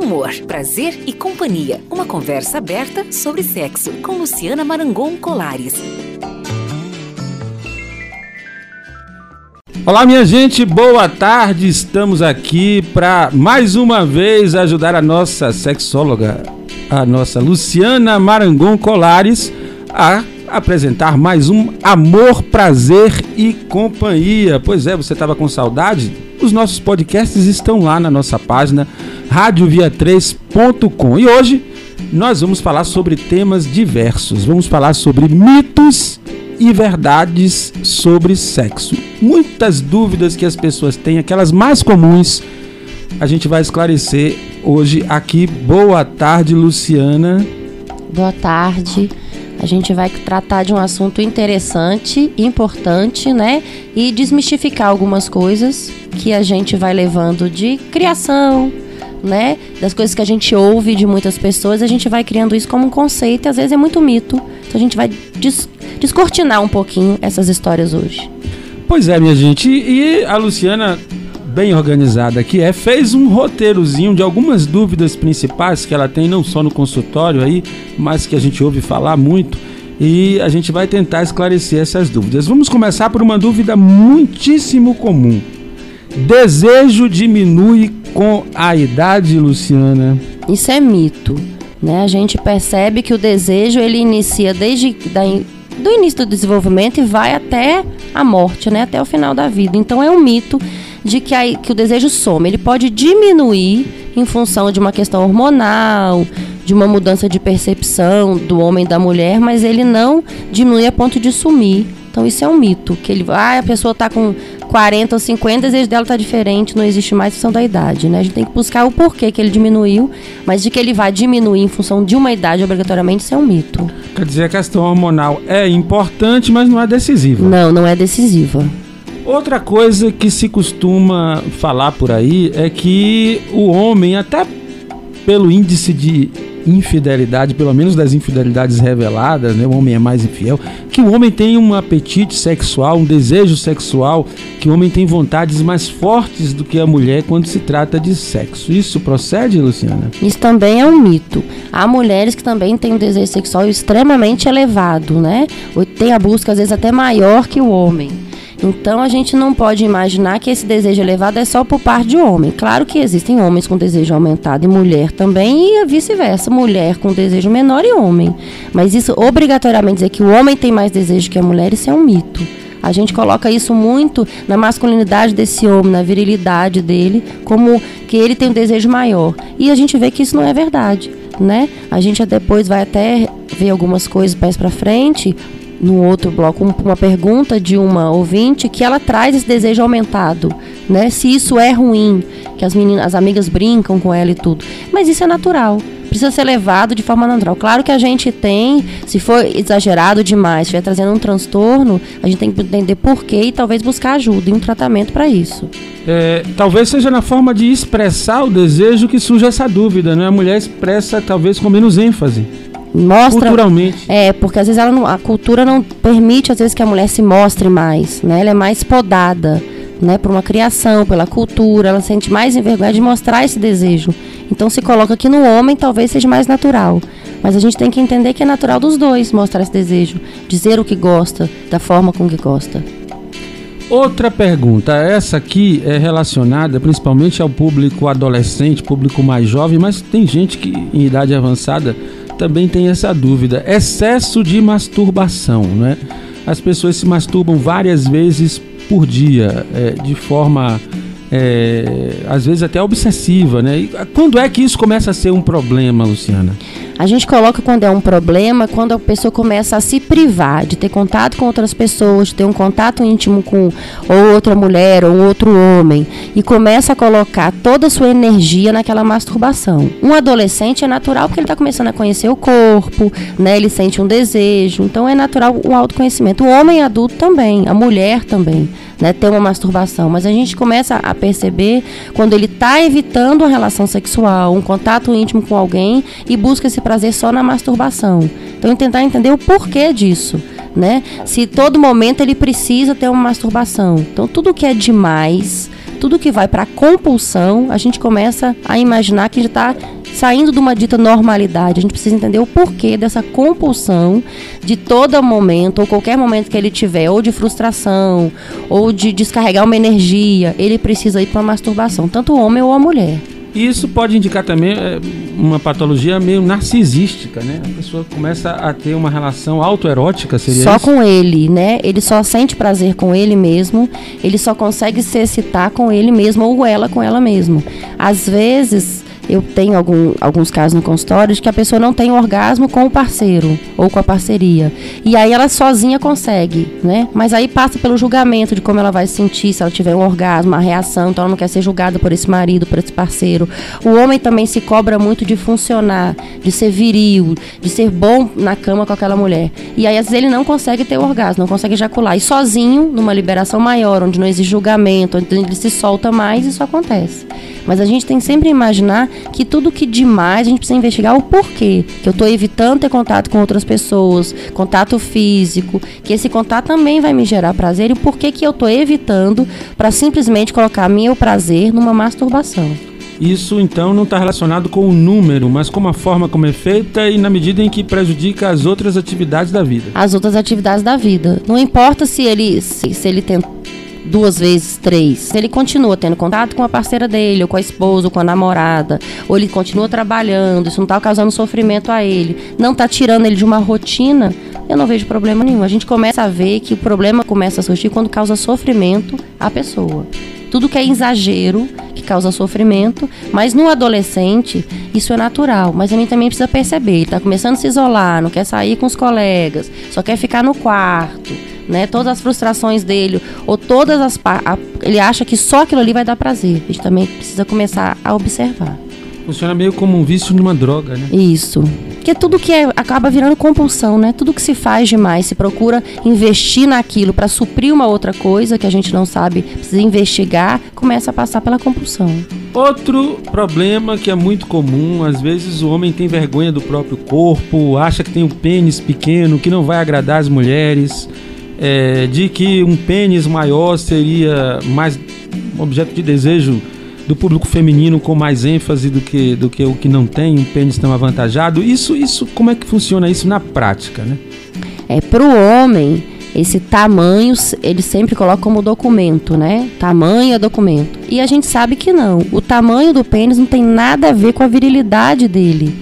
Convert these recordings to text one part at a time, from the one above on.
Amor, prazer e companhia. Uma conversa aberta sobre sexo com Luciana Marangon Colares. Olá, minha gente, boa tarde. Estamos aqui para mais uma vez ajudar a nossa sexóloga, a nossa Luciana Marangon Colares, a apresentar mais um Amor, Prazer e Companhia. Pois é, você estava com saudade? Os nossos podcasts estão lá na nossa página radiovia3.com. E hoje nós vamos falar sobre temas diversos. Vamos falar sobre mitos e verdades sobre sexo. Muitas dúvidas que as pessoas têm, aquelas mais comuns, a gente vai esclarecer hoje aqui. Boa tarde, Luciana. Boa tarde. A gente vai tratar de um assunto interessante, importante, né? E desmistificar algumas coisas que a gente vai levando de criação, né? Das coisas que a gente ouve de muitas pessoas, a gente vai criando isso como um conceito e às vezes é muito mito. Então a gente vai des descortinar um pouquinho essas histórias hoje. Pois é, minha gente. E a Luciana bem organizada que é, fez um roteirozinho de algumas dúvidas principais que ela tem, não só no consultório aí, mas que a gente ouve falar muito. E a gente vai tentar esclarecer essas dúvidas. Vamos começar por uma dúvida muitíssimo comum. Desejo diminui com a idade, Luciana? Isso é mito. Né? A gente percebe que o desejo ele inicia desde da, do início do desenvolvimento e vai até a morte, né? até o final da vida. Então é um mito de que, a, que o desejo some. Ele pode diminuir em função de uma questão hormonal, de uma mudança de percepção do homem e da mulher, mas ele não diminui a ponto de sumir. Então isso é um mito, que ele, ah, a pessoa está com 40 ou 50, o desejo dela está diferente, não existe mais função da idade, né? A gente tem que buscar o porquê que ele diminuiu, mas de que ele vai diminuir em função de uma idade obrigatoriamente, isso é um mito. Quer dizer, a questão hormonal é importante, mas não é decisiva. Não, não é decisiva. Outra coisa que se costuma falar por aí é que o homem, até pelo índice de infidelidade, pelo menos das infidelidades reveladas, né, o homem é mais infiel, que o homem tem um apetite sexual, um desejo sexual, que o homem tem vontades mais fortes do que a mulher quando se trata de sexo. Isso procede, Luciana? Isso também é um mito. Há mulheres que também têm um desejo sexual extremamente elevado, né? Tem a busca às vezes até maior que o homem. Então a gente não pode imaginar que esse desejo elevado é só por parte de homem. Claro que existem homens com desejo aumentado e mulher também, e vice-versa, mulher com desejo menor e homem. Mas isso obrigatoriamente dizer que o homem tem mais desejo que a mulher, isso é um mito. A gente coloca isso muito na masculinidade desse homem, na virilidade dele, como que ele tem um desejo maior. E a gente vê que isso não é verdade, né? A gente depois vai até ver algumas coisas mais para frente, no outro bloco uma pergunta de uma ouvinte que ela traz esse desejo aumentado, né? Se isso é ruim, que as meninas, as amigas brincam com ela e tudo. Mas isso é natural. Precisa ser levado de forma natural. Claro que a gente tem, se for exagerado demais, estiver trazendo um transtorno, a gente tem que entender por quê e talvez buscar ajuda e um tratamento para isso. É, talvez seja na forma de expressar o desejo que surge essa dúvida, né? A mulher expressa talvez com menos ênfase mostra culturalmente. é porque às vezes ela não, a cultura não permite às vezes que a mulher se mostre mais né? Ela é mais podada né? Por uma criação pela cultura ela sente mais envergonhada de mostrar esse desejo. Então se coloca que no homem talvez seja mais natural. Mas a gente tem que entender que é natural dos dois mostrar esse desejo dizer o que gosta da forma com que gosta. Outra pergunta, essa aqui é relacionada principalmente ao público adolescente, público mais jovem, mas tem gente que em idade avançada também tem essa dúvida. Excesso de masturbação, né? As pessoas se masturbam várias vezes por dia, é, de forma é, às vezes até obsessiva, né? E quando é que isso começa a ser um problema, Luciana? A gente coloca quando é um problema, quando a pessoa começa a se privar de ter contato com outras pessoas, de ter um contato íntimo com ou outra mulher ou outro homem e começa a colocar toda a sua energia naquela masturbação. Um adolescente é natural porque ele está começando a conhecer o corpo, né? Ele sente um desejo, então é natural o autoconhecimento. O homem adulto também, a mulher também né, ter uma masturbação, mas a gente começa a perceber quando ele está evitando uma relação sexual, um contato íntimo com alguém e busca esse prazer só na masturbação. Então, tentar entender o porquê disso. Né? Se todo momento ele precisa ter uma masturbação. Então, tudo que é demais tudo que vai para compulsão, a gente começa a imaginar que a gente está saindo de uma dita normalidade. A gente precisa entender o porquê dessa compulsão de todo momento, ou qualquer momento que ele tiver, ou de frustração, ou de descarregar uma energia, ele precisa ir para uma masturbação, tanto o homem ou a mulher. Isso pode indicar também é, uma patologia meio narcisística, né? A pessoa começa a ter uma relação autoerótica, seria Só isso? com ele, né? Ele só sente prazer com ele mesmo, ele só consegue se excitar com ele mesmo ou ela com ela mesmo. Às vezes, eu tenho algum, alguns casos no consultório de que a pessoa não tem orgasmo com o parceiro ou com a parceria. E aí ela sozinha consegue, né? Mas aí passa pelo julgamento de como ela vai se sentir se ela tiver um orgasmo, uma reação, então ela não quer ser julgada por esse marido, por esse parceiro. O homem também se cobra muito de funcionar, de ser viril, de ser bom na cama com aquela mulher. E aí às vezes ele não consegue ter orgasmo, não consegue ejacular. E sozinho, numa liberação maior, onde não existe julgamento, onde ele se solta mais, isso acontece. Mas a gente tem sempre imaginar que tudo que demais a gente precisa investigar o porquê. Que eu estou evitando ter contato com outras pessoas, contato físico, que esse contato também vai me gerar prazer e o porquê que eu estou evitando para simplesmente colocar meu prazer numa masturbação. Isso então não está relacionado com o número, mas com a forma como é feita e na medida em que prejudica as outras atividades da vida. As outras atividades da vida. Não importa se ele se, se ele tem duas vezes, três. Ele continua tendo contato com a parceira dele, ou com a esposa, ou com a namorada, ou ele continua trabalhando, isso não está causando sofrimento a ele, não está tirando ele de uma rotina, eu não vejo problema nenhum. A gente começa a ver que o problema começa a surgir quando causa sofrimento à pessoa. Tudo que é exagero, que causa sofrimento, mas no adolescente isso é natural. Mas a gente também precisa perceber, ele está começando a se isolar, não quer sair com os colegas, só quer ficar no quarto né? Todas as frustrações dele, ou todas as. A, ele acha que só aquilo ali vai dar prazer. A gente também precisa começar a observar. Funciona meio como um vício numa droga, né? Isso. Porque tudo que é, acaba virando compulsão, né? Tudo que se faz demais, se procura investir naquilo para suprir uma outra coisa que a gente não sabe, precisa investigar, começa a passar pela compulsão. Outro problema que é muito comum, às vezes o homem tem vergonha do próprio corpo, acha que tem um pênis pequeno, que não vai agradar as mulheres é, de que um pênis maior seria mais objeto de desejo do público feminino com mais ênfase do que, do que o que não tem um pênis tão avantajado. Isso, isso, como é que funciona isso na prática, né? É para o homem esse tamanho ele sempre coloca como documento, né? Tamanho é documento. E a gente sabe que não. O tamanho do pênis não tem nada a ver com a virilidade dele.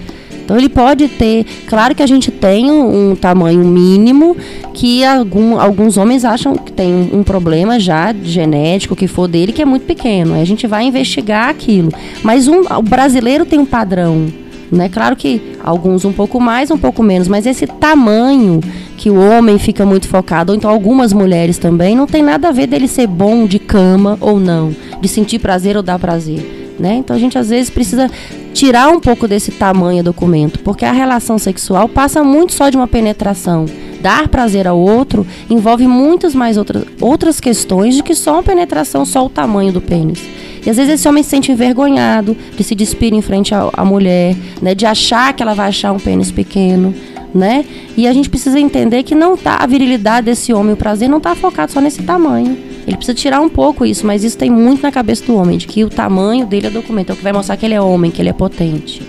Então ele pode ter, claro que a gente tem um, tamanho mínimo que algum, alguns homens acham que tem um, problema já genético que for dele que é muito pequeno. A gente vai investigar aquilo. Mas um, o brasileiro tem um padrão. Né? Claro que alguns um pouco mais, um pouco menos, mas esse tamanho que o homem fica muito focado, ou então algumas mulheres também, não tem nada a ver dele ser bom de cama ou não, de sentir prazer ou dar prazer. Né? Então a gente às vezes precisa tirar um pouco desse tamanho documento, porque a relação sexual passa muito só de uma penetração. Dar prazer ao outro envolve muitas mais outras, outras questões do que só uma penetração, só o tamanho do pênis. E às vezes esse homem se sente envergonhado de se despir em frente à, mulher, né, de achar que ela vai achar um pênis pequeno. Né? E a gente precisa entender que não tá a virilidade desse homem, o prazer não está focado só nesse tamanho. Ele precisa tirar um pouco isso, mas isso tem muito na cabeça do homem, de que o tamanho dele é documento, é o que vai mostrar que ele é homem, que ele é potente.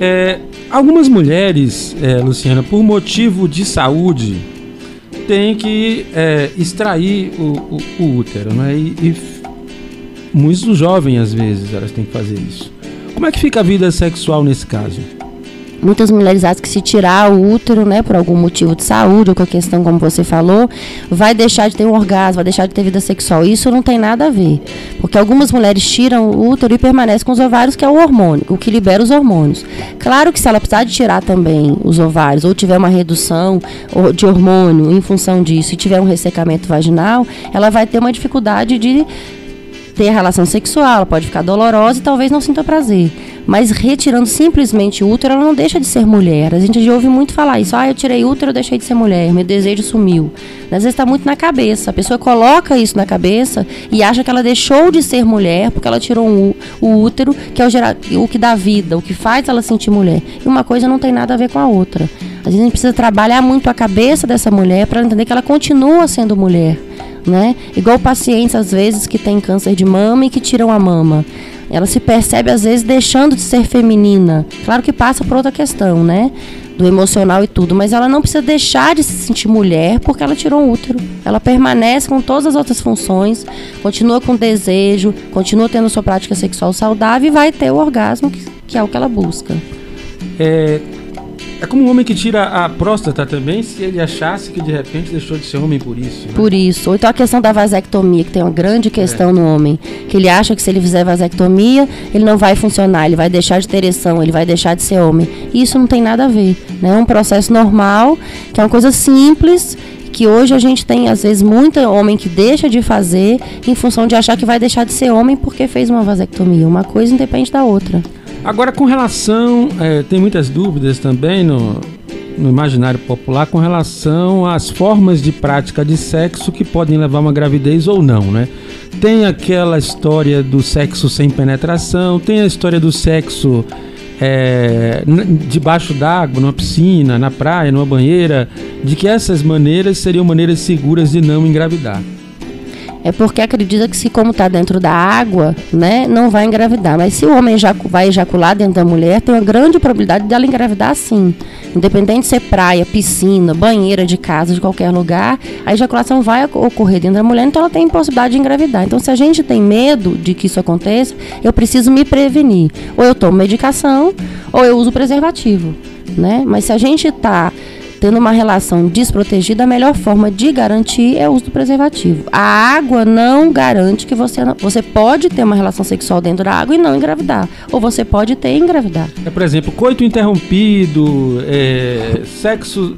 É, algumas mulheres, é, Luciana, por motivo de saúde, têm que é, extrair o, o, o, útero, né? E, e muitos jovens, às vezes, elas têm que fazer isso. Como é que fica a vida sexual nesse caso? Muitas mulheres acham que se tirar o útero, né, por algum motivo de saúde ou com a questão como você falou, vai deixar de ter um orgasmo, vai deixar de ter vida sexual. Isso não tem nada a ver, porque algumas mulheres tiram o útero e permanecem com os ovários, que é o hormônio, o que libera os hormônios. Claro que se ela precisar de tirar também os ovários ou tiver uma redução de hormônio em função disso e tiver um ressecamento vaginal, ela vai ter uma dificuldade de ter a relação sexual, ela pode ficar dolorosa e talvez não sinta prazer. Mas retirando simplesmente o útero, ela não deixa de ser mulher. A gente já ouve muito falar isso. Ah, eu tirei útero, eu deixei de ser mulher, meu desejo sumiu. Às vezes está muito na cabeça. A pessoa coloca isso na cabeça e acha que ela deixou de ser mulher porque ela tirou um, o útero, que é o, o que dá vida, o que faz ela sentir mulher. E uma coisa não tem nada a ver com a outra. Às vezes a gente precisa trabalhar muito a cabeça dessa mulher para entender que ela continua sendo mulher né? Igual pacientes às vezes que têm câncer de mama e que tiram a mama. Ela se percebe às vezes deixando de ser feminina. Claro que passa por outra questão, né? Do emocional e tudo, mas ela não precisa deixar de se sentir mulher porque ela tirou um útero. Ela permanece com todas as outras funções, continua com desejo, continua tendo sua prática sexual saudável e vai ter o orgasmo, que, que é o que ela busca. É, é como um homem que tira a próstata também, se ele achasse que de repente deixou de ser homem por isso. Né? Por isso. Ou então a questão da vasectomia, que tem uma grande questão é. no homem. Que ele acha que se ele fizer vasectomia, ele não vai funcionar, ele vai deixar de ter ereção, ele vai deixar de ser homem. E isso não tem nada a ver. Né? É um processo normal, que é uma coisa simples que hoje a gente tem, às vezes, muito homem que deixa de fazer em função de achar que vai deixar de ser homem porque fez uma vasectomia. Uma coisa independe da outra. Agora, com relação, é, tem muitas dúvidas também no, no imaginário popular com relação às formas de prática de sexo que podem levar a uma gravidez ou não, né? Tem aquela história do sexo sem penetração, tem a história do sexo é, debaixo d'água, numa piscina, na praia, numa banheira, de que essas maneiras seriam maneiras seguras de não engravidar é porque acredita que se como está dentro da água, né, não vai engravidar. Mas se o homem já vai ejacular dentro da mulher, tem uma grande probabilidade dela engravidar sim. Independente de ser praia, piscina, banheira de casa, de qualquer lugar, a ejaculação vai ocorrer dentro da mulher, então ela tem possibilidade de engravidar. Então se a gente tem medo de que isso aconteça, eu preciso me prevenir. Ou eu tomo medicação, ou eu uso preservativo, né? Mas se a gente está tendo uma relação desprotegida, a melhor forma de garantir é o uso do preservativo. A água não garante que você não, você pode ter uma relação sexual dentro da água e não engravidar, ou você pode ter e engravidar. É, por exemplo, coito interrompido, é, sexo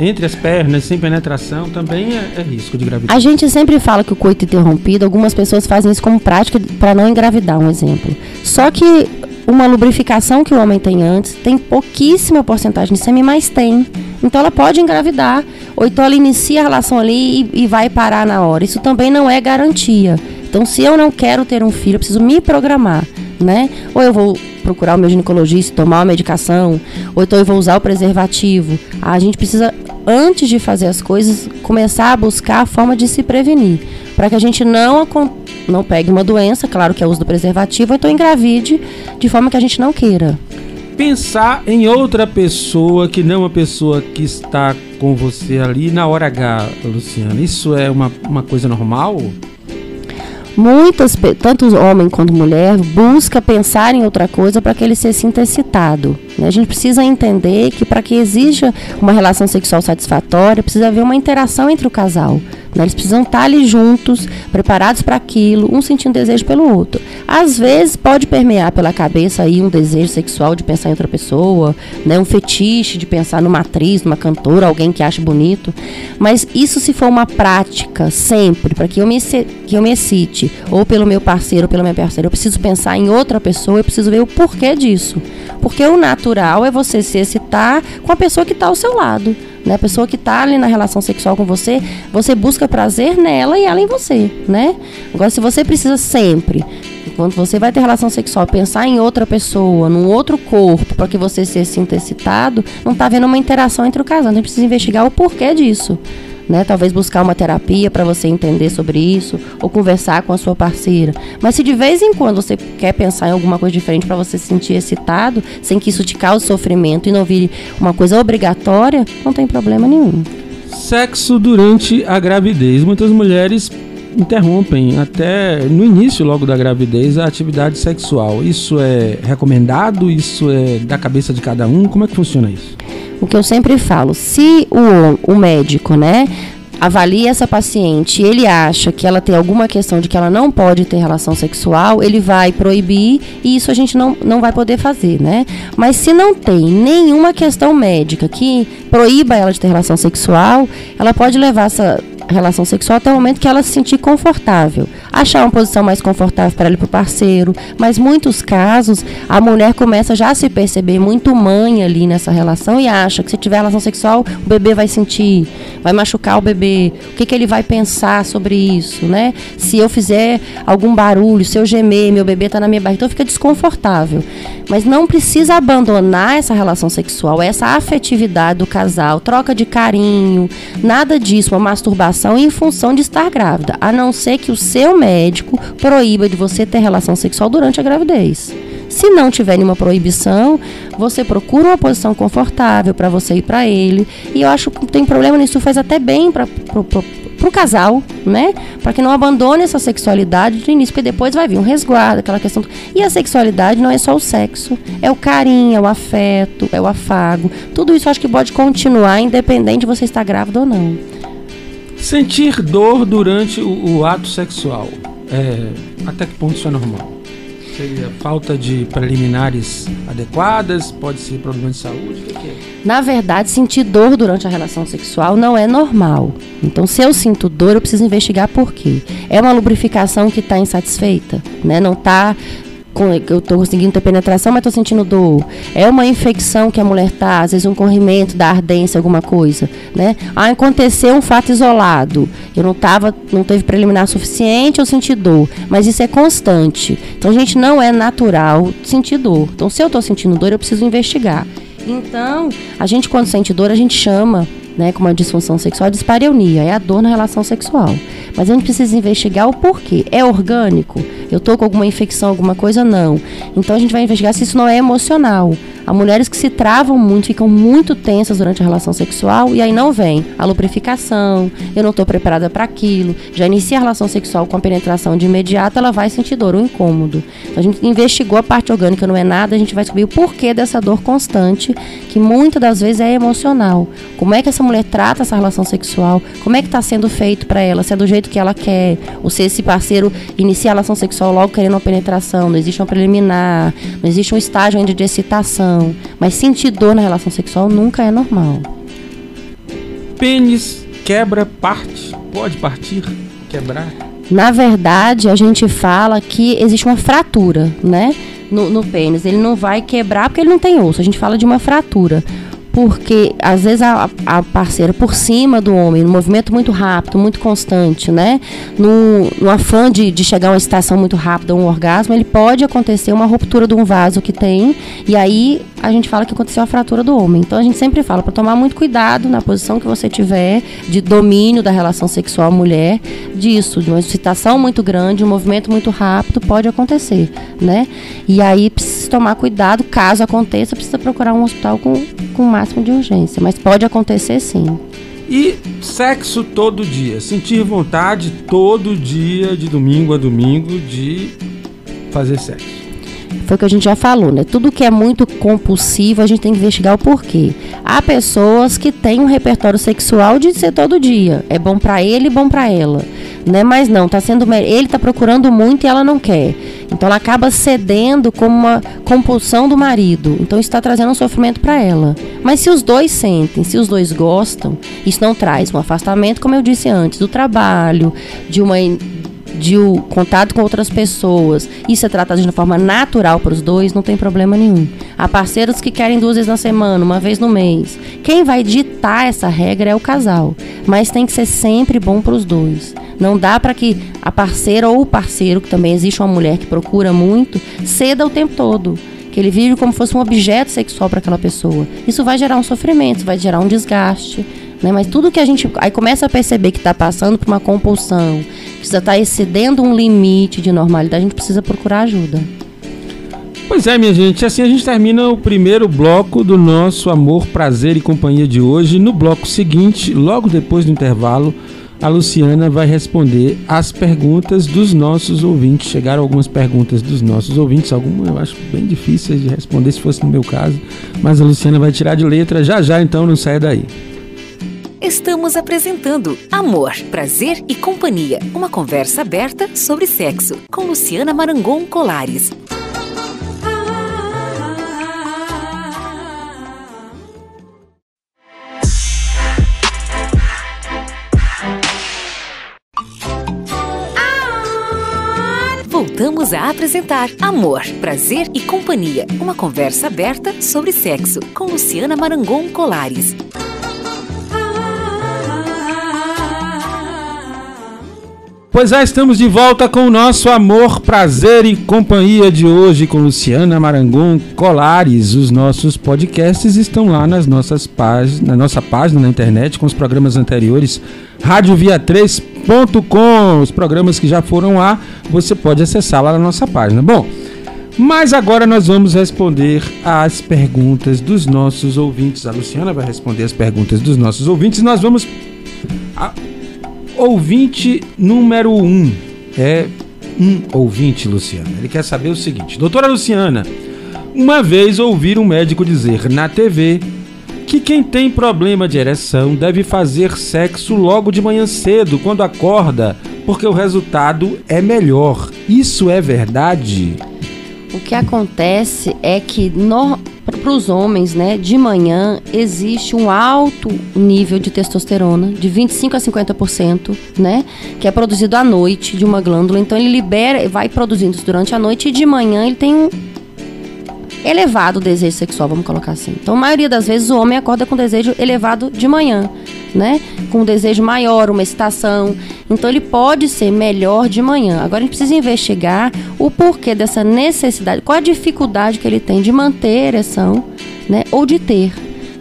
entre as pernas sem penetração também é, é risco de gravidez. A gente sempre fala que o coito interrompido, algumas pessoas fazem isso como prática para não engravidar, um exemplo. Só que uma lubrificação que o homem tem antes tem pouquíssima porcentagem de sêmen, mas tem. Então ela pode engravidar, ou então ela inicia a relação ali e, e vai parar na hora. Isso também não é garantia. Então, se eu não quero ter um filho, eu preciso me programar, né? Ou eu vou procurar o meu ginecologista, tomar uma medicação, ou então eu vou usar o preservativo. A gente precisa, antes de fazer as coisas, começar a buscar a forma de se prevenir, para que a gente não, não pegue uma doença, claro que é o uso do preservativo, ou então engravide de forma que a gente não queira pensar em outra pessoa que não a pessoa que está com você ali na hora H, Luciana. Isso é uma, uma coisa normal? Muitas, tanto homem quanto mulher, busca pensar em outra coisa para que ele se sinta excitado. Né? A gente precisa entender que para que exija uma relação sexual satisfatória, precisa haver uma interação entre o casal. Né? Eles precisam estar ali juntos, preparados para aquilo, um sentindo desejo pelo outro. Às vezes pode permear pela cabeça aí um desejo sexual de pensar em outra pessoa, né? um fetiche de pensar numa atriz, numa cantora, alguém que acha bonito. Mas isso se for uma prática sempre, para que eu me que eu me excite, ou pelo meu parceiro, ou pela minha parceira, eu preciso pensar em outra pessoa, eu preciso ver o porquê disso. Porque o natural é você se excitar com a pessoa que está ao seu lado. Né? A pessoa que está ali na relação sexual com você, você busca prazer nela e ela em você, né? Agora, se você precisa sempre, quando você vai ter relação sexual, pensar em outra pessoa, num outro corpo, para que você se sinta excitado, não está havendo uma interação entre o casal. A gente precisa investigar o porquê disso né? Talvez buscar uma terapia para você entender sobre isso ou conversar com a sua parceira. Mas se de vez em quando você quer pensar em alguma coisa diferente para você se sentir excitado, sem que isso te cause sofrimento e não vire uma coisa obrigatória, não tem problema nenhum. Sexo durante a gravidez. Muitas mulheres interrompem até no início logo da gravidez a atividade sexual. Isso é recomendado? Isso é da cabeça de cada um? Como é que funciona isso? O que eu sempre falo, se o, o médico, né, avalia essa paciente e ele acha que ela tem alguma questão de que ela não pode ter relação sexual, ele vai proibir e isso a gente não, não vai poder fazer, né? Mas se não tem nenhuma questão médica que proíba ela de ter relação sexual, ela pode levar essa relação sexual até o momento que ela se sentir confortável. achar uma posição mais confortável para ela e para o parceiro. Mas muitos casos, a mulher começa já a se perceber muito mãe ali nessa relação e acha que se tiver relação sexual, o bebê vai sentir, vai machucar o bebê. O que, que ele vai pensar sobre isso, né? Se eu fizer algum barulho, se eu gemer, meu bebê está na minha barriga, então fica desconfortável. Mas não precisa abandonar essa relação sexual, essa afetividade do casal, troca de carinho, nada disso, uma masturbação em função de estar grávida, a não ser que o seu médico proíba de você ter relação sexual durante a gravidez. Se não tiver nenhuma proibição, você procura uma posição confortável para você e para ele. E eu acho que tem problema nisso, faz até bem para o casal, né? Para que não abandone essa sexualidade de início, porque depois vai vir um resguardo, aquela questão. E a sexualidade não é só o sexo, é o carinho, é o afeto, é o afago. Tudo isso acho que pode continuar independente de você estar grávida ou não. Sentir dor durante o, o ato sexual, é, até que ponto isso é normal? Seria falta de preliminares adequadas? Pode ser problema de saúde? Que, que é? Na verdade, sentir dor durante a relação sexual não é normal. Então, se eu sinto dor, eu preciso investigar por quê. É uma lubrificação que está insatisfeita, né? Não está eu estou conseguindo ter penetração, mas estou sentindo dor. É uma infecção que a mulher tá, às vezes um corrimento da ardência, alguma coisa, né? Ah, aconteceu um fato isolado. Eu não tava, não teve preliminar suficiente, eu senti dor, mas isso é constante. Então, a gente não é natural sentir dor. Então, se eu estou sentindo dor, eu preciso investigar. Então, a gente quando sente dor, a gente chama né, como a disfunção sexual, dispareunia, é a dor na relação sexual. Mas a gente precisa investigar o porquê. É orgânico? Eu estou com alguma infecção, alguma coisa? Não. Então a gente vai investigar se isso não é emocional. Há mulheres que se travam muito, ficam muito tensas durante a relação sexual e aí não vem a lubrificação, eu não estou preparada para aquilo. Já inicia a relação sexual com a penetração de imediato, ela vai sentir dor ou incômodo. Então, a gente investigou a parte orgânica, não é nada, a gente vai descobrir o porquê dessa dor constante, que muitas das vezes é emocional. Como é que essa mulher trata essa relação sexual? Como é que está sendo feito para ela? Se é do jeito que ela quer? Ou se esse parceiro inicia a relação sexual logo querendo uma penetração, não existe uma preliminar, não existe um estágio ainda de excitação mas sentir dor na relação sexual nunca é normal. Pênis quebra parte, pode partir, quebrar? Na verdade, a gente fala que existe uma fratura, né? No, no pênis. Ele não vai quebrar porque ele não tem osso. A gente fala de uma fratura porque às vezes a, a, parceira por cima do homem, num movimento muito rápido, muito constante, né? No, no afã de, de chegar a uma estação muito rápida, um orgasmo, ele pode acontecer uma ruptura de um vaso que tem, e aí a gente fala que aconteceu a fratura do homem. Então a gente sempre fala para tomar muito cuidado na posição que você tiver de domínio da relação sexual mulher, disso, de uma excitação muito grande, um movimento muito rápido, pode acontecer, né? E aí precisa tomar cuidado, caso aconteça, precisa procurar um hospital com, com mais máximo de urgência, mas pode acontecer sim. E sexo todo dia, sentir vontade todo dia, de domingo a domingo, de fazer sexo foi o que a gente já falou, né? Tudo que é muito compulsivo, a gente tem que investigar o porquê. Há pessoas que têm um repertório sexual de ser todo dia. É bom para ele e bom para ela. Né? Mas não, tá sendo ele tá procurando muito e ela não quer. Então ela acaba cedendo como uma compulsão do marido. Então isso está trazendo um sofrimento para ela. Mas se os dois sentem, se os dois gostam, isso não traz um afastamento, como eu disse antes, do trabalho, de uma de o contato com outras pessoas, isso é tratado de uma forma natural para os dois, não tem problema nenhum. Há parceiros que querem duas vezes na semana, uma vez no mês. Quem vai ditar essa regra é o casal, mas tem que ser sempre bom para os dois. Não dá para que a parceira ou o parceiro, que também existe uma mulher que procura muito, ceda o tempo todo que ele vive como fosse um objeto sexual para aquela pessoa. Isso vai gerar um sofrimento, vai gerar um desgaste. Né? Mas tudo que a gente aí começa a perceber que está passando por uma compulsão, que já está excedendo um limite de normalidade, a gente precisa procurar ajuda. Pois é, minha gente, assim a gente termina o primeiro bloco do nosso Amor, Prazer e Companhia de hoje. No bloco seguinte, logo depois do intervalo, a Luciana vai responder as perguntas dos nossos ouvintes. Chegaram algumas perguntas dos nossos ouvintes, algumas eu acho bem difíceis de responder se fosse no meu caso, mas a Luciana vai tirar de letra já já, então não saia daí. Estamos apresentando Amor, Prazer e Companhia, uma conversa aberta sobre sexo, com Luciana Marangon Colares. Voltamos a apresentar Amor, Prazer e Companhia. Uma conversa aberta sobre sexo com Luciana Marangon Colares. Pois já estamos de volta com o nosso Amor, Prazer e Companhia de hoje com Luciana Marangon Colares. Os nossos podcasts estão lá nas nossas páginas, na nossa página na internet com os programas anteriores, radiovia3.com. Os programas que já foram lá, você pode acessar lá na nossa página. Bom, mas agora nós vamos responder às perguntas dos nossos ouvintes. A Luciana vai responder as perguntas dos nossos ouvintes. Nós vamos a ouvinte número 1 um, é um ouvinte, Luciana. Ele quer saber o seguinte: Doutora Luciana, uma vez ouvi um médico dizer na TV que quem tem problema de ereção deve fazer sexo logo de manhã cedo, quando acorda, porque o resultado é melhor. Isso é verdade? O que acontece é que para os homens, né, de manhã existe um alto nível de testosterona, de 25 a 50%, né, que é produzido à noite de uma glândula. Então ele libera, vai produzindo durante a noite e de manhã ele tem um elevado desejo sexual, vamos colocar assim. Então, a maioria das vezes o homem acorda com desejo elevado de manhã né? Com um desejo maior, uma excitação. Então ele pode ser melhor de manhã. Agora a gente precisa investigar o porquê dessa necessidade, qual a dificuldade que ele tem de manter a ereção, né? Ou de ter.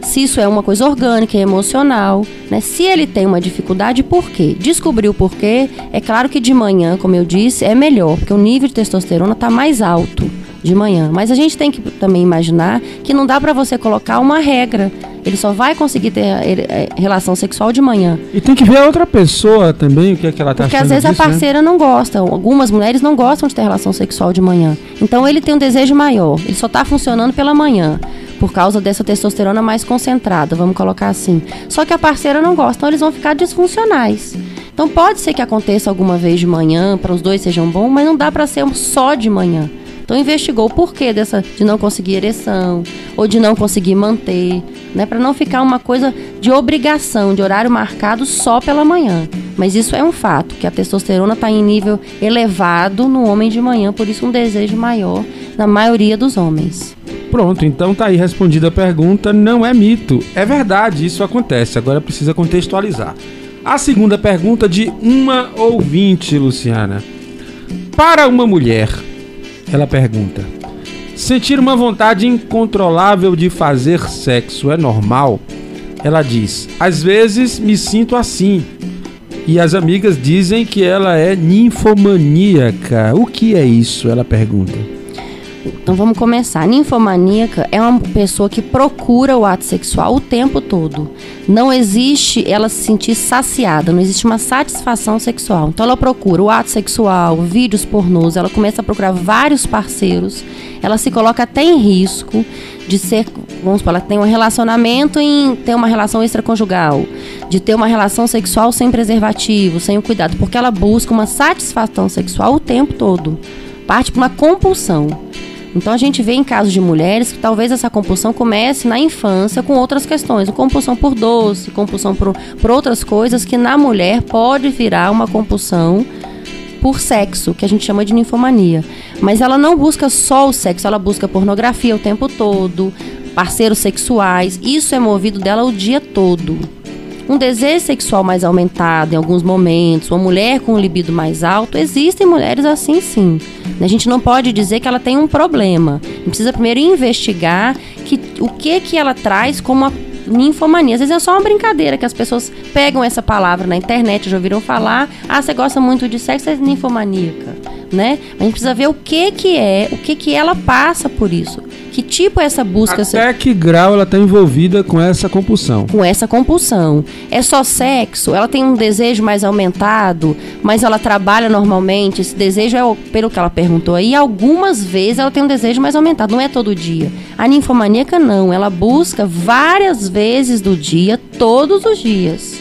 Se isso é uma coisa orgânica, emocional, né? Se ele tem uma dificuldade, por quê? Descobrir o porquê, é claro que de manhã, como eu disse, é melhor, porque o nível de testosterona está mais alto de manhã. Mas a gente tem que também imaginar que não dá para você colocar uma regra. Ele só vai conseguir ter é, relação sexual de manhã. E tem que ver a outra pessoa também, o que é que ela tá Porque às vezes disso, a parceira né? não gosta. Algumas mulheres não gostam de ter relação sexual de manhã. Então ele tem um desejo maior. Ele só está funcionando pela manhã. Por causa dessa testosterona mais concentrada, vamos colocar assim. Só que a parceira não gosta, então eles vão ficar disfuncionais. Então pode ser que aconteça alguma vez de manhã, para os dois sejam bom, mas não dá para ser só de manhã. Então investigou o porquê dessa de não conseguir ereção ou de não conseguir manter, né, para não ficar uma coisa de obrigação, de horário marcado só pela manhã. Mas isso é um fato, que a testosterona está em nível elevado no homem de manhã, por isso um desejo maior na maioria dos homens. Pronto, então tá aí respondida a pergunta, não é mito, é verdade, isso acontece. Agora precisa contextualizar. A segunda pergunta de uma ouvinte, Luciana. Para uma mulher, ela pergunta: Sentir uma vontade incontrolável de fazer sexo é normal? Ela diz: Às vezes me sinto assim. E as amigas dizem que ela é ninfomaníaca. O que é isso? Ela pergunta. Então vamos começar. A ninfomaníaca é uma pessoa que procura o ato sexual o tempo todo. Não existe ela se sentir saciada, não existe uma satisfação sexual. Então ela procura o ato sexual, vídeos pornôs, ela começa a procurar vários parceiros, ela se coloca até em risco de ser, vamos falar, tem um relacionamento em ter uma relação extraconjugal, de ter uma relação sexual sem preservativo, sem o cuidado, porque ela busca uma satisfação sexual o tempo todo. Parte para uma compulsão. Então a gente vê em casos de mulheres que talvez essa compulsão comece na infância com outras questões, compulsão por doce, compulsão por, por outras coisas que na mulher pode virar uma compulsão por sexo, que a gente chama de ninfomania. Mas ela não busca só o sexo, ela busca pornografia o tempo todo, parceiros sexuais. Isso é movido dela o dia todo. Um desejo sexual mais aumentado em alguns momentos, uma mulher com um libido mais alto, existem mulheres assim sim. A gente não pode dizer que ela tem um problema. A gente precisa primeiro investigar que, o que que ela traz como uma ninfomania. Às vezes é só uma brincadeira que as pessoas pegam essa palavra na internet, já ouviram falar, ah, você gosta muito de sexo, é ninfomaníaca, né? A gente precisa ver o que que é, o que que ela passa por isso. Que tipo é essa busca? Até que grau ela está envolvida com essa compulsão? Com essa compulsão. É só sexo? Ela tem um desejo mais aumentado, mas ela trabalha normalmente? Esse desejo é, pelo que ela perguntou aí, algumas vezes ela tem um desejo mais aumentado, não é todo dia. A ninfomaníaca não, ela busca várias vezes do dia, todos os dias.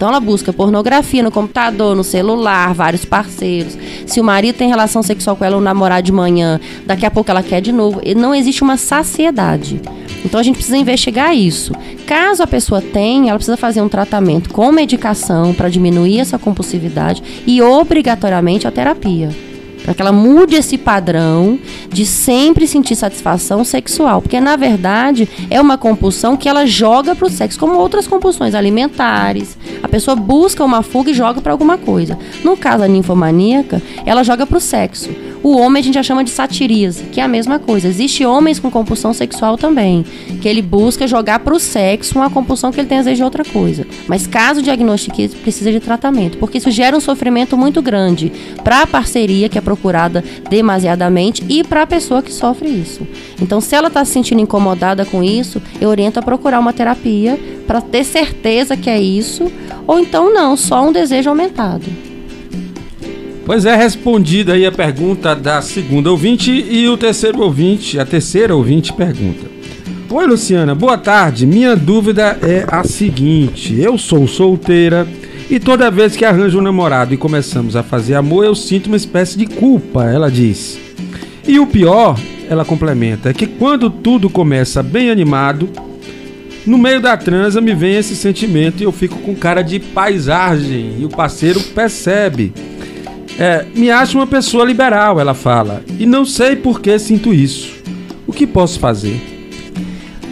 Então ela busca pornografia no computador, no celular, vários parceiros. Se o marido tem relação sexual com ela ou namorar de manhã, daqui a pouco ela quer de novo. E não existe uma saciedade. Então a gente precisa investigar isso. Caso a pessoa tenha, ela precisa fazer um tratamento com medicação para diminuir essa compulsividade e obrigatoriamente a terapia. Para que ela mude esse padrão de sempre sentir satisfação sexual, porque na verdade é uma compulsão que ela joga para o sexo, como outras compulsões alimentares. A pessoa busca uma fuga e joga para alguma coisa. No caso da ninfomaníaca, ela joga para o sexo. O homem a gente já chama de satirise, que é a mesma coisa. Existe homens com compulsão sexual também, que ele busca jogar para o sexo uma compulsão que ele tem às vezes de outra coisa. Mas caso diagnostique, precisa de tratamento, porque isso gera um sofrimento muito grande para a parceria que é procurada demasiadamente e para a pessoa que sofre isso. Então, se ela está se sentindo incomodada com isso, eu oriento a procurar uma terapia para ter certeza que é isso, ou então não, só um desejo aumentado. Pois é, respondida aí a pergunta da segunda ouvinte e o terceiro ouvinte, a terceira ouvinte pergunta. Oi, Luciana, boa tarde. Minha dúvida é a seguinte: eu sou solteira e toda vez que arranjo um namorado e começamos a fazer amor, eu sinto uma espécie de culpa, ela diz. E o pior, ela complementa, é que quando tudo começa bem animado, no meio da transa me vem esse sentimento e eu fico com cara de paisagem e o parceiro percebe. É, me acho uma pessoa liberal, ela fala, e não sei por que sinto isso. O que posso fazer?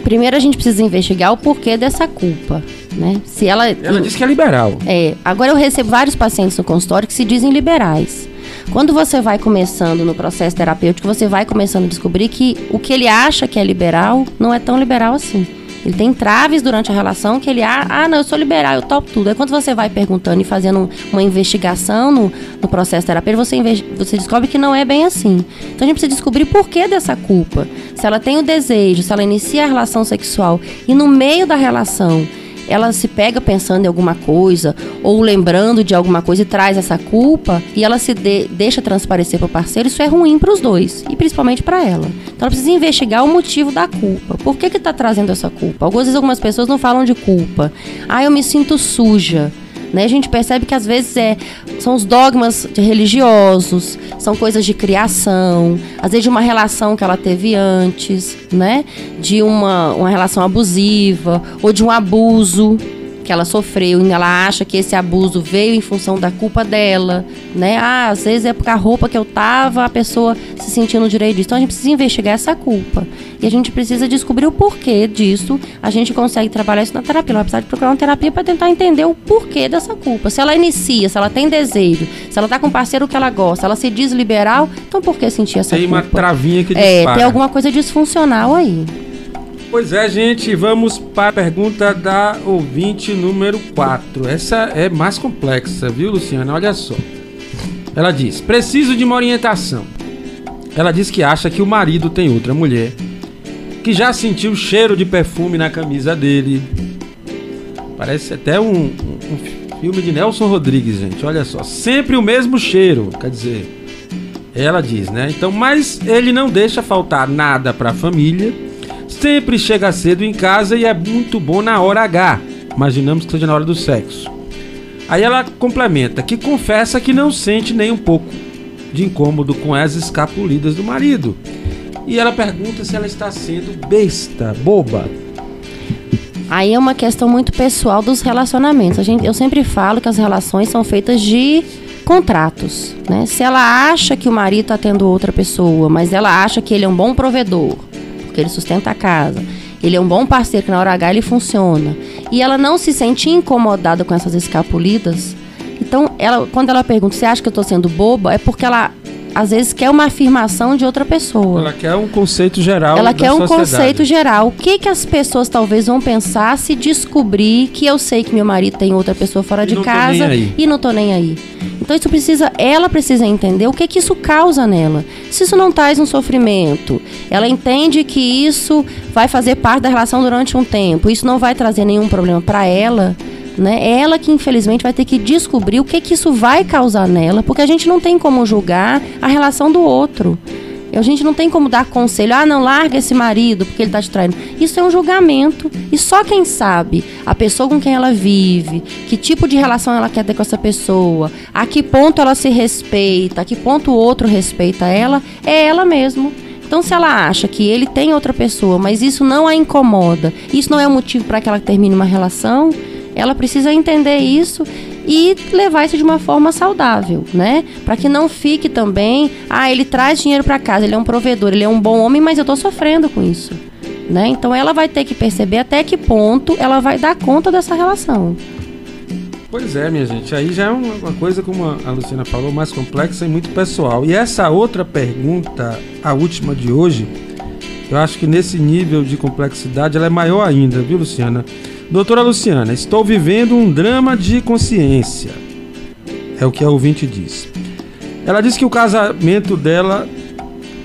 Primeiro a gente precisa investigar o porquê dessa culpa, né? Se ela Ela diz que é liberal. É, agora eu recebo vários pacientes no consultório que se dizem liberais. Quando você vai começando no processo terapêutico, você vai começando a descobrir que o que ele acha que é liberal não é tão liberal assim. Ele tem traves durante a relação que ele, ah, ah, não, eu sou liberal, eu topo tudo. Aí quando você vai perguntando e fazendo uma investigação no, no processo terapêutico, você, você descobre que não é bem assim. Então a gente precisa descobrir por que dessa culpa. Se ela tem o desejo, se ela inicia a relação sexual e no meio da relação ela se pega pensando em alguma coisa ou lembrando de alguma coisa e traz essa culpa e ela se de, deixa transparecer para o parceiro, isso é ruim para os dois e principalmente para ela. Então ela precisa investigar o motivo da culpa. Por que que está trazendo essa culpa? Algumas vezes algumas pessoas não falam de culpa. Ah, eu me sinto suja. Né? A gente percebe que às vezes é, são os dogmas religiosos, são coisas de criação, às vezes de uma relação que ela teve antes, né? De uma, uma relação abusiva ou de um abuso que ela sofreu e ela acha que esse abuso veio em função da culpa dela, né? Ah, às vezes é porque a roupa que eu tava, a pessoa se sentindo direito disso. Então a gente precisa investigar essa culpa. E a gente precisa descobrir o porquê disso. A gente consegue trabalhar isso na terapia. Ela vai precisar de procurar uma terapia para tentar entender o porquê dessa culpa. Se ela inicia, se ela tem desejo, se ela tá com um parceiro que ela gosta, ela se diz liberal, então por que sentir essa tem culpa? Tem uma travinha que dispara. É, tem alguma coisa disfuncional aí. Pois é, gente, vamos para a pergunta da ouvinte número 4. Essa é mais complexa, viu, Luciana? Olha só. Ela diz: Preciso de uma orientação. Ela diz que acha que o marido tem outra mulher, que já sentiu cheiro de perfume na camisa dele. Parece até um, um, um filme de Nelson Rodrigues, gente. Olha só. Sempre o mesmo cheiro, quer dizer. Ela diz, né? Então, mas ele não deixa faltar nada para a família sempre chega cedo em casa e é muito bom na hora H. Imaginamos que seja na hora do sexo. Aí ela complementa que confessa que não sente nem um pouco de incômodo com as escapulidas do marido. E ela pergunta se ela está sendo besta, boba. Aí é uma questão muito pessoal dos relacionamentos. A gente, eu sempre falo que as relações são feitas de contratos, né? Se ela acha que o marido está tendo outra pessoa, mas ela acha que ele é um bom provedor, porque ele sustenta a casa. Ele é um bom parceiro que na hora H ele funciona. E ela não se sente incomodada com essas escapulidas. Então, ela, quando ela pergunta, você acha que eu estou sendo boba? É porque ela às vezes quer uma afirmação de outra pessoa. Ela quer um conceito geral. Ela quer um sociedade. conceito geral. O que que as pessoas talvez vão pensar se descobrir que eu sei que meu marido tem outra pessoa fora e de casa e não tô nem aí? Então isso precisa, ela precisa entender o que que isso causa nela. Se isso não traz um sofrimento, ela entende que isso vai fazer parte da relação durante um tempo, isso não vai trazer nenhum problema para ela, né? É ela que infelizmente vai ter que descobrir o que que isso vai causar nela, porque a gente não tem como julgar a relação do outro. A gente não tem como dar conselho, ah, não, larga esse marido porque ele está te traindo. Isso é um julgamento. E só quem sabe, a pessoa com quem ela vive, que tipo de relação ela quer ter com essa pessoa, a que ponto ela se respeita, a que ponto o outro respeita ela, é ela mesmo. Então, se ela acha que ele tem outra pessoa, mas isso não a incomoda, isso não é um motivo para que ela termine uma relação, ela precisa entender isso e levar isso de uma forma saudável, né? Para que não fique também, ah, ele traz dinheiro para casa, ele é um provedor, ele é um bom homem, mas eu tô sofrendo com isso. Né? Então ela vai ter que perceber até que ponto ela vai dar conta dessa relação. Pois é, minha gente, aí já é uma coisa, como a Luciana falou, mais complexa e muito pessoal. E essa outra pergunta, a última de hoje, eu acho que nesse nível de complexidade ela é maior ainda, viu, Luciana? Doutora Luciana, estou vivendo um drama de consciência. É o que a ouvinte diz. Ela diz que o casamento dela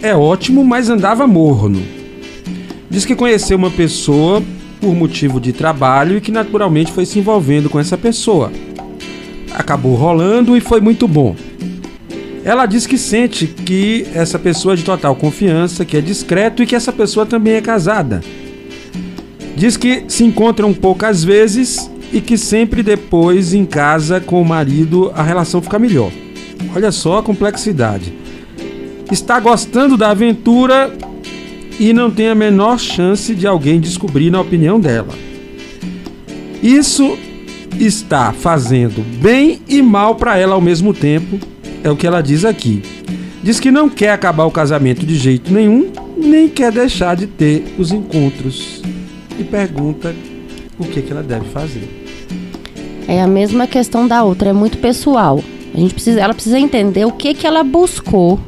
é ótimo, mas andava morno. Diz que conheceu uma pessoa por motivo de trabalho e que naturalmente foi se envolvendo com essa pessoa. Acabou rolando e foi muito bom. Ela diz que sente que essa pessoa é de total confiança, que é discreto e que essa pessoa também é casada. Diz que se encontram poucas vezes e que sempre depois em casa com o marido a relação fica melhor. Olha só a complexidade. Está gostando da aventura e não tem a menor chance de alguém descobrir na opinião dela. Isso está fazendo bem e mal para ela ao mesmo tempo, é o que ela diz aqui. Diz que não quer acabar o casamento de jeito nenhum, nem quer deixar de ter os encontros. E pergunta o que, que ela deve fazer. É a mesma questão da outra, é muito pessoal. A gente precisa, ela precisa entender o que, que ela buscou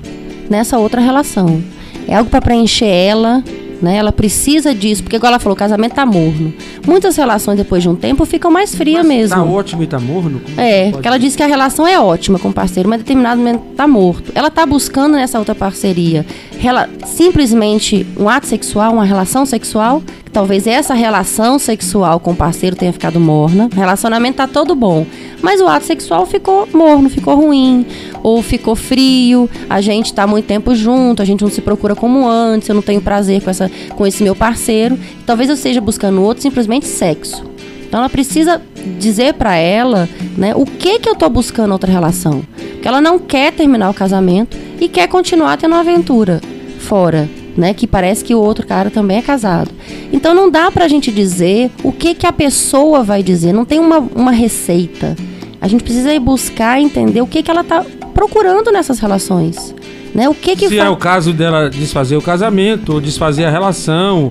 nessa outra relação. É algo para preencher ela, né? Ela precisa disso, porque igual ela falou, o casamento tá morno. Muitas relações depois de um tempo ficam mais frias mesmo. Tá ótimo e tá morno? Como é, porque ela disse que a relação é ótima com o parceiro, mas determinado momento tá morto. Ela tá buscando nessa outra parceria rela simplesmente um ato sexual, uma relação sexual, talvez essa relação sexual com o parceiro tenha ficado morna. O relacionamento tá todo bom, mas o ato sexual ficou morno, ficou ruim, ou ficou frio, a gente tá muito tempo junto, a gente não se procura como antes, eu não tenho prazer com, essa, com esse meu parceiro. Talvez eu esteja buscando outro simplesmente sexo. Então ela precisa dizer para ela, né, o que que eu tô buscando outra relação. Porque ela não quer terminar o casamento e quer continuar tendo uma aventura fora, né, que parece que o outro cara também é casado. Então não dá pra gente dizer o que que a pessoa vai dizer, não tem uma, uma receita. A gente precisa ir buscar entender o que que ela tá procurando nessas relações. Né? O que que Se é o caso dela desfazer o casamento, ou desfazer a relação,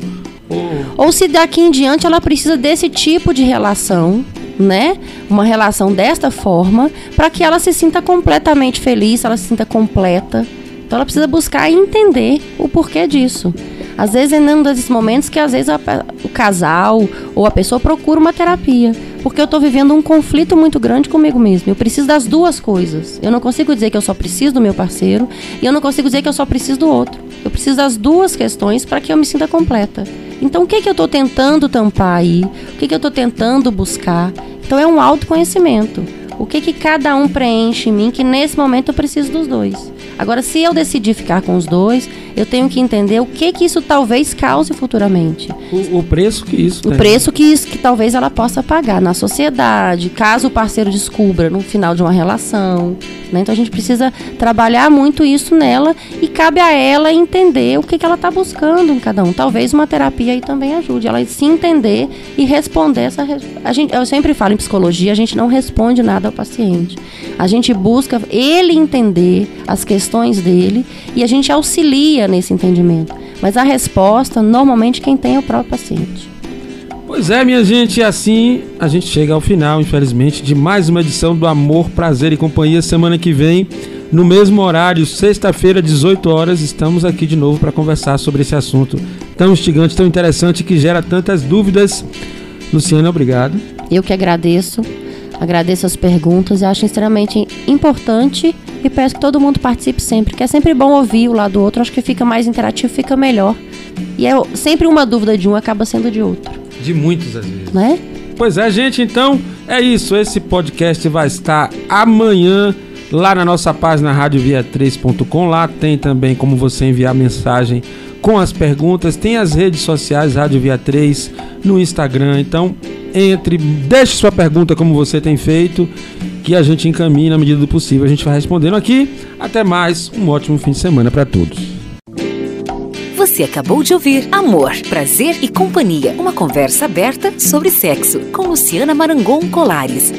ou... ou se daqui em diante ela precisa desse tipo de relação, né? Uma relação desta forma, para que ela se sinta completamente feliz, ela se sinta completa. Então ela precisa buscar entender o porquê disso. Às vezes é num desses momentos que às vezes a, o casal ou a pessoa procura uma terapia. Porque eu estou vivendo um conflito muito grande comigo mesmo. Eu preciso das duas coisas. Eu não consigo dizer que eu só preciso do meu parceiro e eu não consigo dizer que eu só preciso do outro. Eu preciso das duas questões para que eu me sinta completa. Então o que, que eu estou tentando tampar aí? O que, que eu estou tentando buscar? Então é um autoconhecimento. O que, que cada um preenche em mim que nesse momento eu preciso dos dois. Agora, se eu decidir ficar com os dois, eu tenho que entender o que que isso talvez cause futuramente. O, o preço que isso O tem. preço que, isso, que talvez ela possa pagar na sociedade, caso o parceiro descubra no final de uma relação. Né? Então a gente precisa trabalhar muito isso nela e cabe a ela entender o que, que ela está buscando em cada um. Talvez uma terapia aí também ajude ela a se entender e responder essa. A gente, eu sempre falo em psicologia, a gente não responde nada ao paciente. A gente busca ele entender as questões dele e a gente auxilia nesse entendimento. Mas a resposta, normalmente, quem tem é o próprio paciente. Pois é, minha gente, assim a gente chega ao final, infelizmente, de mais uma edição do Amor, Prazer e Companhia. Semana que vem, no mesmo horário, sexta-feira, 18 horas, estamos aqui de novo para conversar sobre esse assunto tão instigante, tão interessante que gera tantas dúvidas. Luciana, obrigado. Eu que agradeço. Agradeço as perguntas e acho extremamente importante e peço que todo mundo participe sempre, que é sempre bom ouvir o lado do outro, acho que fica mais interativo, fica melhor. E é sempre uma dúvida de um acaba sendo de outro. De muitos às vezes. Né? Pois é, gente, então é isso. Esse podcast vai estar amanhã lá na nossa página radiovia3.com. Lá tem também como você enviar mensagem com as perguntas. Tem as redes sociais Rádio Via 3 no Instagram. Então entre, deixe sua pergunta como você tem feito, que a gente encaminha na medida do possível. A gente vai respondendo aqui. Até mais, um ótimo fim de semana para todos. Você acabou de ouvir Amor, Prazer e Companhia, uma conversa aberta sobre sexo com Luciana Marangon Colares.